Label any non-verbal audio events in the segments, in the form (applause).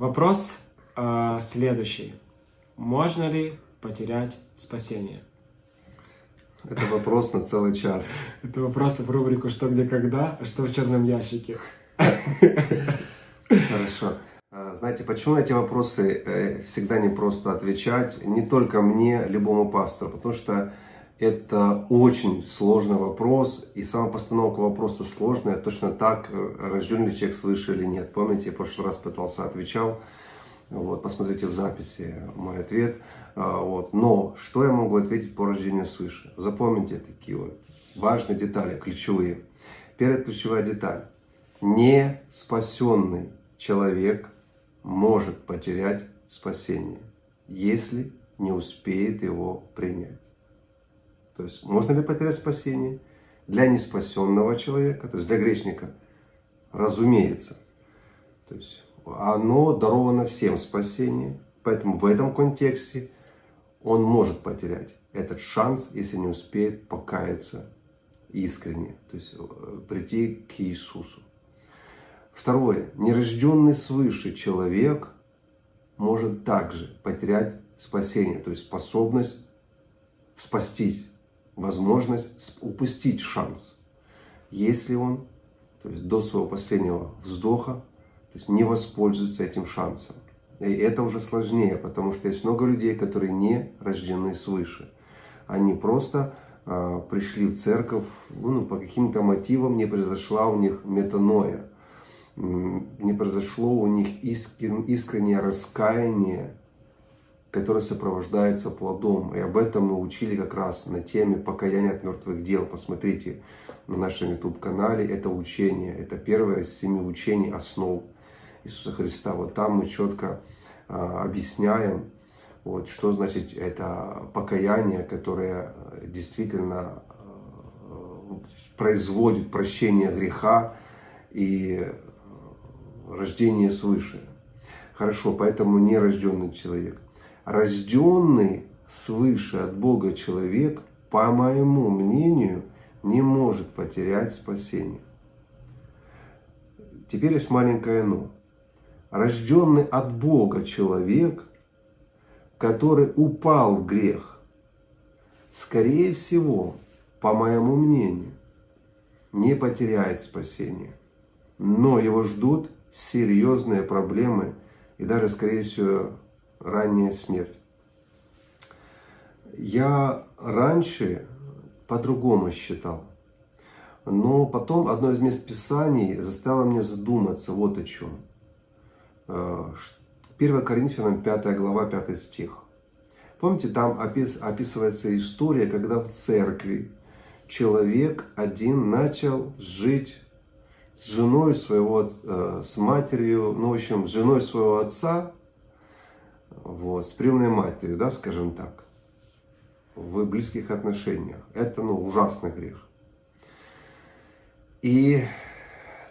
Вопрос э, следующий. Можно ли потерять спасение? Это вопрос на целый час. (laughs) Это вопрос в рубрику «Что, где, когда», а что в черном ящике. (laughs) Хорошо. А, знаете, почему на эти вопросы э, всегда не просто отвечать, не только мне, любому пастору, потому что это очень сложный вопрос, и сама постановка вопроса сложная, точно так, э, рожден ли человек свыше или нет. Помните, я в прошлый раз пытался, отвечал, вот, посмотрите в записи мой ответ. А, вот. Но что я могу ответить по рождению свыше? Запомните такие вот важные детали, ключевые. Первая ключевая деталь. Не спасенный человек может потерять спасение, если не успеет его принять. То есть можно ли потерять спасение? Для неспасенного человека, то есть для грешника, разумеется. То есть оно даровано всем спасение. Поэтому в этом контексте он может потерять этот шанс, если не успеет покаяться искренне, то есть э, прийти к Иисусу. Второе. Нерожденный свыше человек может также потерять спасение, то есть способность спастись возможность упустить шанс, если он то есть до своего последнего вздоха то есть не воспользуется этим шансом. И это уже сложнее, потому что есть много людей, которые не рождены свыше. Они просто э, пришли в церковь, ну, по каким-то мотивам не произошла у них метаноя, не произошло у них искреннее раскаяние который сопровождается плодом. И об этом мы учили как раз на теме покаяния от мертвых дел. Посмотрите на нашем YouTube-канале это учение. Это первое из семи учений основ Иисуса Христа. Вот там мы четко а, объясняем, вот, что значит это покаяние, которое действительно а, производит прощение греха и рождение свыше. Хорошо, поэтому нерожденный человек – рожденный свыше от Бога человек, по моему мнению, не может потерять спасение. Теперь есть маленькое но. Рожденный от Бога человек, который упал в грех, скорее всего, по моему мнению, не потеряет спасение. Но его ждут серьезные проблемы и даже, скорее всего, ранняя смерть. Я раньше по-другому считал. Но потом одно из мест Писаний заставило меня задуматься вот о чем. 1 э, Коринфянам 5 глава 5 стих. Помните, там описывается история, когда в церкви человек один начал жить с женой своего, э, с матерью, ну, в общем, с женой своего отца, вот, с приемной матерью, да, скажем так, в близких отношениях. Это, ну, ужасный грех. И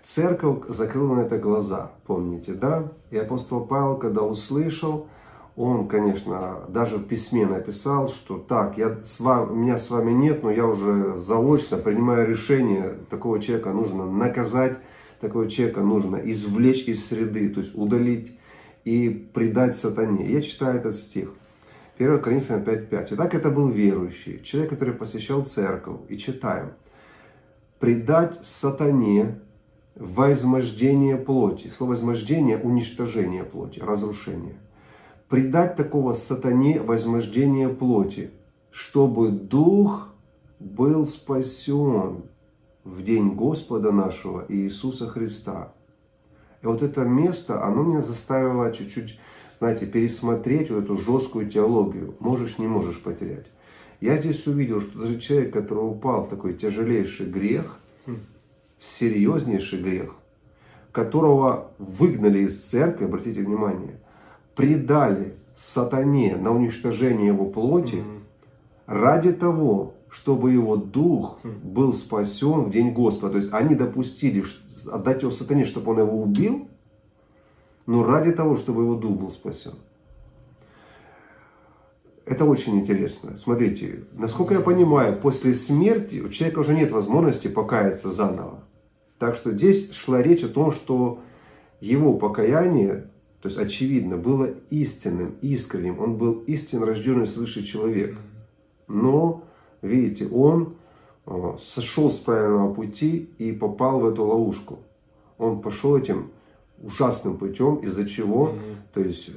церковь закрыла на это глаза, помните, да? И апостол Павел, когда услышал, он, конечно, даже в письме написал, что так, я с вами, меня с вами нет, но я уже заочно принимаю решение, такого человека нужно наказать, такого человека нужно извлечь из среды, то есть удалить и предать сатане. Я читаю этот стих. 1 Коринфянам 5.5. Итак, это был верующий, человек, который посещал церковь. И читаем. Предать сатане возмождение плоти. Слово возмождение – уничтожение плоти, разрушение. Предать такого сатане возмождение плоти, чтобы дух был спасен в день Господа нашего Иисуса Христа. И вот это место, оно меня заставило чуть-чуть, знаете, пересмотреть вот эту жесткую теологию. Можешь, не можешь потерять. Я здесь увидел, что даже человек, который упал в такой тяжелейший грех, серьезнейший грех, которого выгнали из церкви, обратите внимание, предали сатане на уничтожение его плоти, mm-hmm. ради того, чтобы его дух хм. был спасен в день Господа. То есть они допустили отдать его сатане, чтобы он его убил, но ради того, чтобы его дух был спасен. Это очень интересно. Смотрите, насколько я понимаю, после смерти у человека уже нет возможности покаяться заново. Так что здесь шла речь о том, что его покаяние то есть очевидно, было истинным, искренним. Он был истинно рожденный свыше человек. Но, видите, он э, сошел с правильного пути и попал в эту ловушку. Он пошел этим ужасным путем, из-за чего, то есть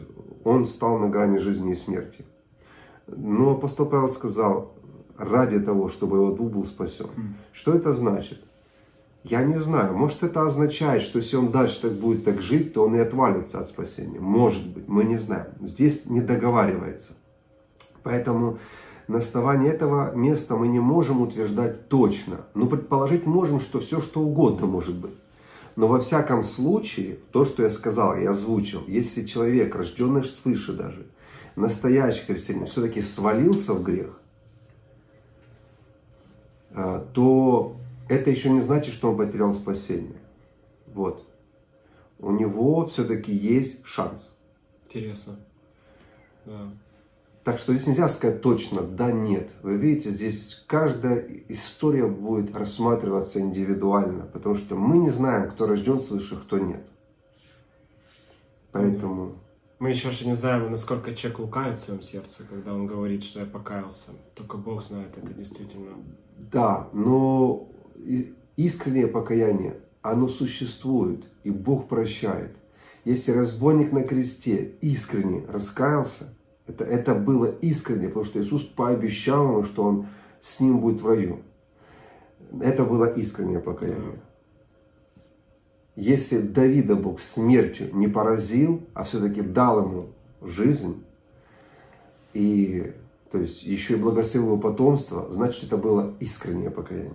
он стал на грани жизни и смерти. Но апостол Павел сказал, ради того, чтобы его дух был спасен. Что это значит? Я не знаю. Может это означает, что если он дальше так будет так жить, то он и отвалится от спасения. Может быть, мы не знаем. Здесь не договаривается. Поэтому на основании этого места мы не можем утверждать точно. Но предположить можем, что все что угодно может быть. Но во всяком случае, то, что я сказал, я озвучил, если человек, рожденный свыше даже, настоящий христианин, все-таки свалился в грех, а, то это еще не значит, что он потерял спасение. Вот. У него все-таки есть шанс. Интересно. Да. Так что здесь нельзя сказать точно, да, нет. Вы видите, здесь каждая история будет рассматриваться индивидуально, потому что мы не знаем, кто рожден свыше, кто нет. Поэтому... Мы еще же не знаем, насколько человек лукает в своем сердце, когда он говорит, что я покаялся. Только Бог знает это действительно. Да, но искреннее покаяние, оно существует, и Бог прощает. Если разбойник на кресте искренне раскаялся, это, это было искренне, потому что Иисус пообещал ему, что он с ним будет в раю. Это было искреннее покаяние. Если Давида Бог смертью не поразил, а все-таки дал ему жизнь, и то есть еще и благословил его потомство, значит это было искреннее покаяние.